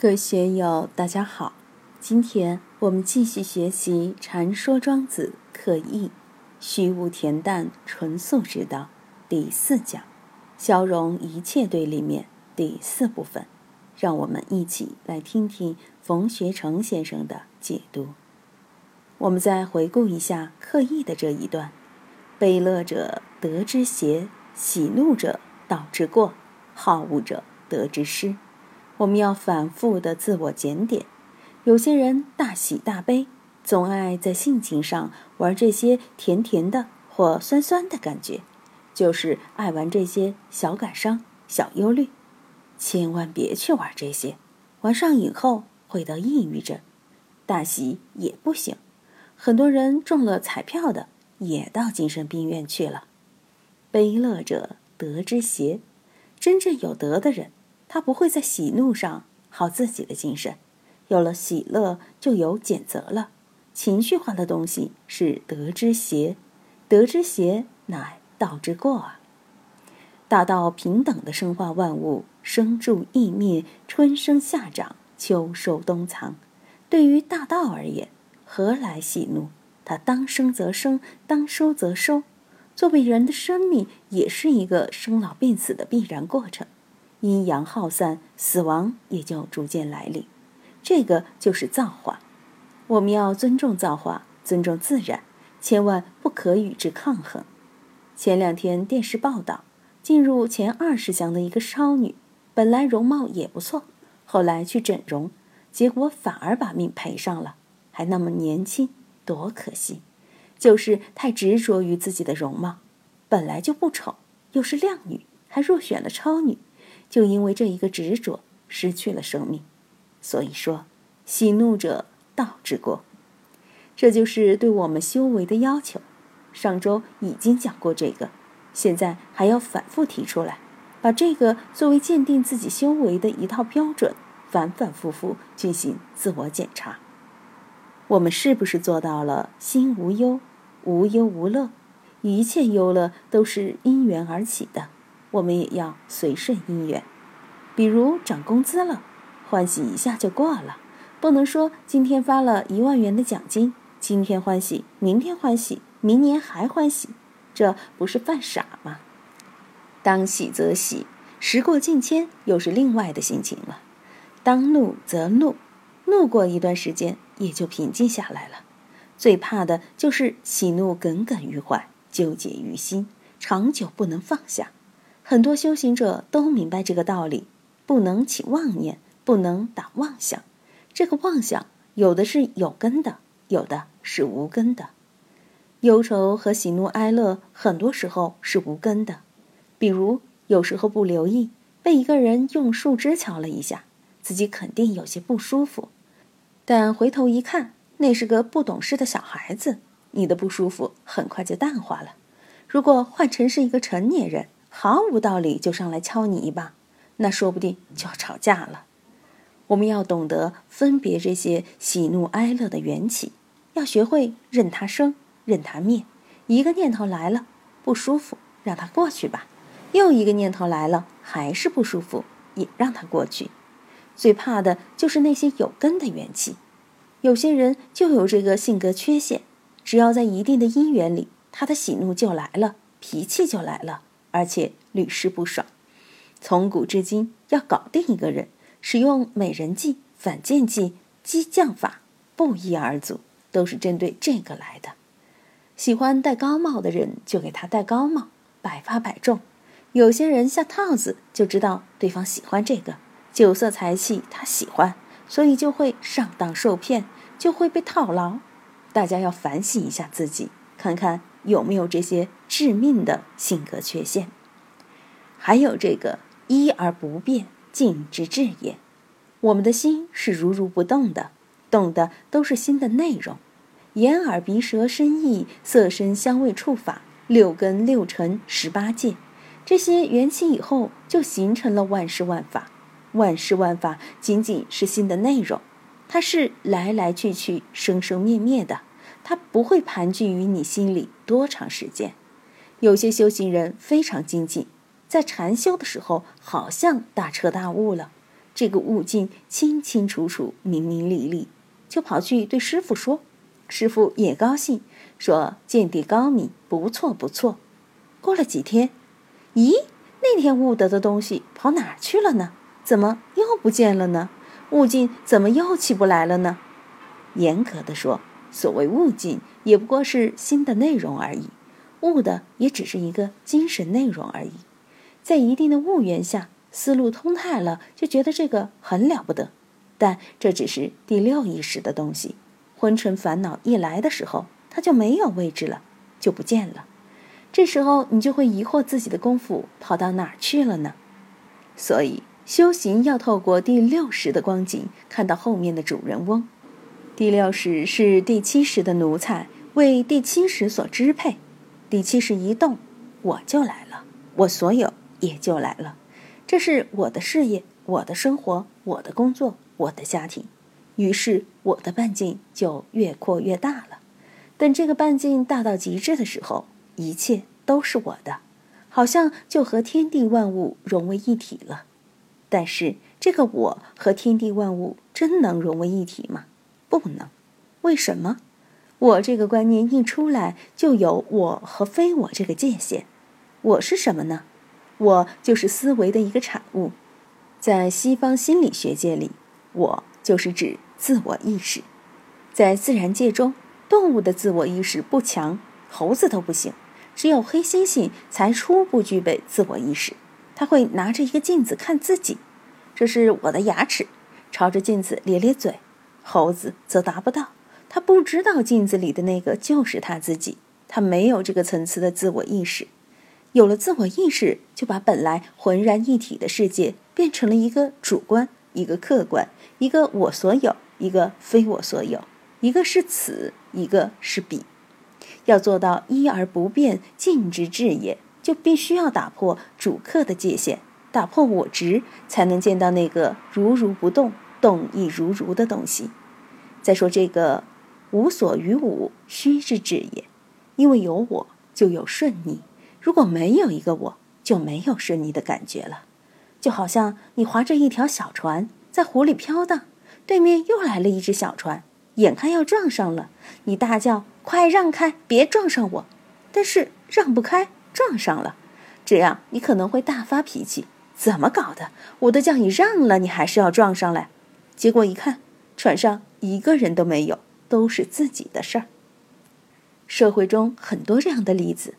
各位学友，大家好。今天我们继续学习《禅说庄子刻意虚无恬淡纯素之道》第四讲“消融一切对立面”第四部分。让我们一起来听听冯学成先生的解读。我们再回顾一下刻意的这一段：“悲乐者得之邪，喜怒者道之过，好恶者得之失。”我们要反复的自我检点。有些人大喜大悲，总爱在性情上玩这些甜甜的或酸酸的感觉，就是爱玩这些小感伤、小忧虑。千万别去玩这些，玩上瘾后会得抑郁症。大喜也不行，很多人中了彩票的也到精神病院去了。悲乐者得之邪，真正有德的人。他不会在喜怒上耗自己的精神，有了喜乐就有谴责了。情绪化的东西是德之邪，德之邪乃道之过啊。大道平等的生化万物，生住异灭，春生夏长，秋收冬藏。对于大道而言，何来喜怒？它当生则生，当收则收。作为人的生命，也是一个生老病死的必然过程。阴阳耗散，死亡也就逐渐来临。这个就是造化。我们要尊重造化，尊重自然，千万不可与之抗衡。前两天电视报道，进入前二十强的一个少女，本来容貌也不错，后来去整容，结果反而把命赔上了。还那么年轻，多可惜！就是太执着于自己的容貌，本来就不丑，又是靓女，还入选了超女。就因为这一个执着，失去了生命。所以说，喜怒者道之过，这就是对我们修为的要求。上周已经讲过这个，现在还要反复提出来，把这个作为鉴定自己修为的一套标准，反反复复进行自我检查。我们是不是做到了心无忧、无忧无乐？一切忧乐都是因缘而起的。我们也要随顺因缘，比如涨工资了，欢喜一下就过了，不能说今天发了一万元的奖金，今天欢喜，明天欢喜，明年还欢喜，这不是犯傻吗？当喜则喜，时过境迁又是另外的心情了；当怒则怒，怒过一段时间也就平静下来了。最怕的就是喜怒耿耿于怀，纠结于心，长久不能放下。很多修行者都明白这个道理，不能起妄念，不能打妄想。这个妄想有的是有根的，有的是无根的。忧愁和喜怒哀乐很多时候是无根的。比如有时候不留意，被一个人用树枝敲了一下，自己肯定有些不舒服。但回头一看，那是个不懂事的小孩子，你的不舒服很快就淡化了。如果换成是一个成年人，毫无道理就上来敲你一把，那说不定就要吵架了。我们要懂得分别这些喜怒哀乐的缘起，要学会任它生，任它灭。一个念头来了，不舒服，让它过去吧；又一个念头来了，还是不舒服，也让它过去。最怕的就是那些有根的缘起。有些人就有这个性格缺陷，只要在一定的因缘里，他的喜怒就来了，脾气就来了。而且屡试不爽，从古至今，要搞定一个人，使用美人计、反间计、激将法，不一而足，都是针对这个来的。喜欢戴高帽的人，就给他戴高帽，百发百中。有些人下套子，就知道对方喜欢这个酒色财气，他喜欢，所以就会上当受骗，就会被套牢。大家要反省一下自己，看看。有没有这些致命的性格缺陷？还有这个一而不变，静之至也。我们的心是如如不动的，动的都是心的内容。眼耳鼻舌身意，色声香味触法，六根六尘十八界，这些缘起以后，就形成了万事万法。万事万法仅仅是心的内容，它是来来去去，生生灭灭的。它不会盘踞于你心里多长时间。有些修行人非常精进，在禅修的时候好像大彻大悟了，这个悟境清清楚楚、明明历历，就跑去对师傅说。师傅也高兴，说见地高明，不错不错。过了几天，咦，那天悟得的东西跑哪去了呢？怎么又不见了呢？悟境怎么又起不来了呢？严格的说，所谓悟境，也不过是心的内容而已，悟的也只是一个精神内容而已。在一定的悟缘下，思路通泰了，就觉得这个很了不得。但这只是第六意识的东西。昏沉烦恼一来的时候，它就没有位置了，就不见了。这时候你就会疑惑自己的功夫跑到哪儿去了呢？所以修行要透过第六识的光景，看到后面的主人翁。第六识是第七识的奴才，为第七识所支配。第七识一动，我就来了，我所有也就来了。这是我的事业，我的生活，我的工作，我的家庭。于是我的半径就越扩越大了。等这个半径大到极致的时候，一切都是我的，好像就和天地万物融为一体了。但是这个我和天地万物真能融为一体吗？不能。为什么？我这个观念一出来，就有我和非我这个界限。我是什么呢？我就是思维的一个产物。在西方心理学界里，我就是指。自我意识，在自然界中，动物的自我意识不强，猴子都不行，只有黑猩猩才初步具备自我意识。他会拿着一个镜子看自己，这是我的牙齿，朝着镜子咧咧嘴。猴子则达不到，他不知道镜子里的那个就是他自己，他没有这个层次的自我意识。有了自我意识，就把本来浑然一体的世界变成了一个主观，一个客观，一个我所有。一个非我所有，一个是此，一个是彼。要做到一而不变，尽之至也，就必须要打破主客的界限，打破我执，才能见到那个如如不动，动亦如如的东西。再说这个无所于吾，虚之至也。因为有我，就有顺逆；如果没有一个我，就没有顺逆的感觉了。就好像你划着一条小船在湖里飘荡。对面又来了一只小船，眼看要撞上了，你大叫：“快让开，别撞上我！”但是让不开，撞上了，这样你可能会大发脾气：“怎么搞的？我都叫你让了，你还是要撞上来？”结果一看，船上一个人都没有，都是自己的事儿。社会中很多这样的例子，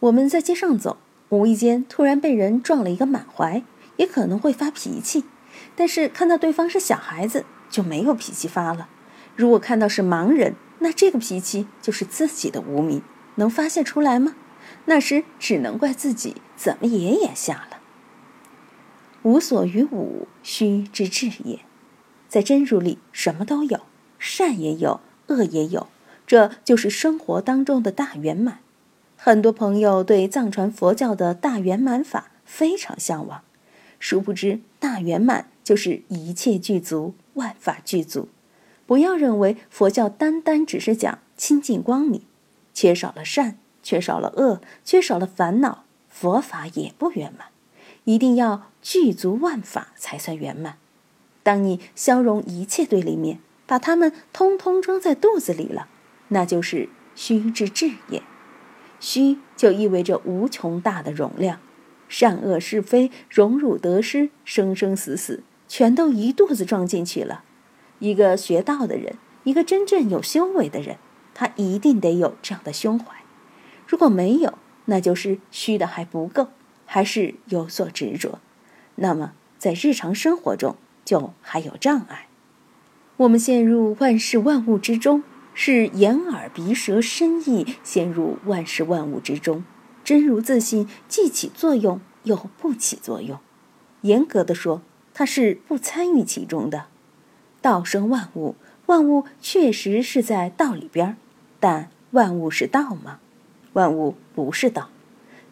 我们在街上走，无意间突然被人撞了一个满怀，也可能会发脾气，但是看到对方是小孩子。就没有脾气发了。如果看到是盲人，那这个脾气就是自己的无名，能发泄出来吗？那时只能怪自己怎么也眼瞎了。无所于无，虚之至也。在真如里，什么都有，善也有，恶也有，这就是生活当中的大圆满。很多朋友对藏传佛教的大圆满法非常向往，殊不知大圆满就是一切具足。万法具足，不要认为佛教单单只是讲清净光明，缺少了善，缺少了恶，缺少了烦恼，佛法也不圆满。一定要具足万法才算圆满。当你消融一切对立面，把它们通通装在肚子里了，那就是虚之至也。虚就意味着无穷大的容量，善恶是非、荣辱得失、生生死死。全都一肚子装进去了。一个学道的人，一个真正有修为的人，他一定得有这样的胸怀。如果没有，那就是虚的还不够，还是有所执着。那么在日常生活中就还有障碍。我们陷入万事万物之中，是眼耳鼻舌身意陷入万事万物之中。真如自信既起作用又不起作用。严格的说。他是不参与其中的，道生万物，万物确实是在道里边儿，但万物是道吗？万物不是道，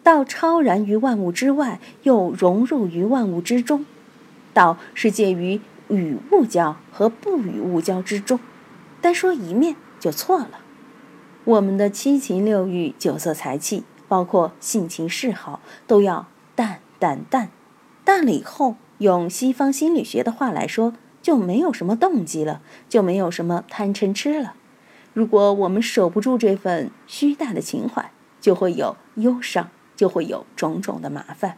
道超然于万物之外，又融入于万物之中，道是介于与物交和不与物交之中，单说一面就错了。我们的七情六欲、酒色财气，包括性情嗜好，都要淡淡淡，淡了以后。用西方心理学的话来说，就没有什么动机了，就没有什么贪嗔痴了。如果我们守不住这份虚大的情怀，就会有忧伤，就会有种种的麻烦。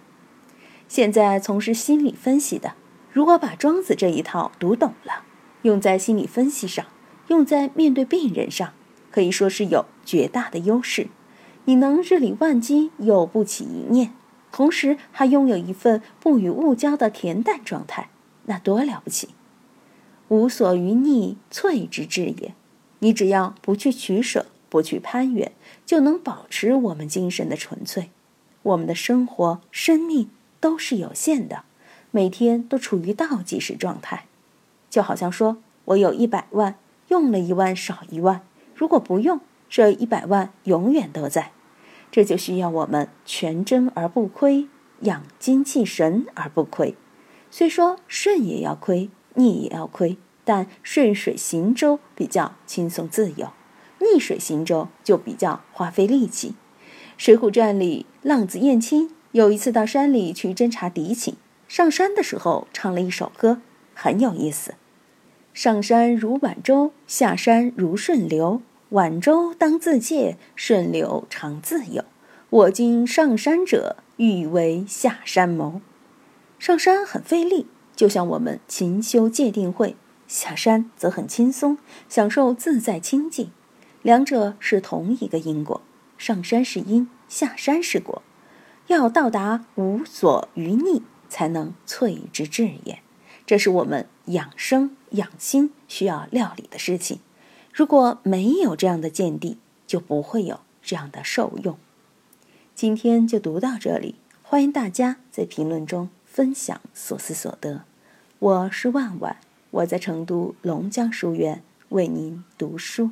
现在从事心理分析的，如果把庄子这一套读懂了，用在心理分析上，用在面对病人上，可以说是有绝大的优势。你能日理万机，又不起一念，同时还拥有一份不与物交的恬淡状态，那多了不起！无所于逆，粹之至也。你只要不去取舍，不去攀援，就能保持我们精神的纯粹。我们的生活、生命都是有限的，每天都处于倒计时状态。就好像说，我有一百万，用了一万少一万，如果不用，这一百万永远都在。这就需要我们全真而不亏，养精气神而不亏。虽说顺也要亏，逆也要亏。但顺水行舟比较轻松自由，逆水行舟就比较花费力气。《水浒传》里，浪子燕青有一次到山里去侦察敌情，上山的时候唱了一首歌，很有意思：“上山如晚舟，下山如顺流。晚舟当自戒，顺流常自有。我今上山者，欲为下山谋。”上山很费力，就像我们勤修戒定慧。下山则很轻松，享受自在清净，两者是同一个因果。上山是因，下山是果。要到达无所余逆，才能萃之至也。这是我们养生养心需要料理的事情。如果没有这样的见地，就不会有这样的受用。今天就读到这里，欢迎大家在评论中分享所思所得。我是万万。我在成都龙江书院为您读书。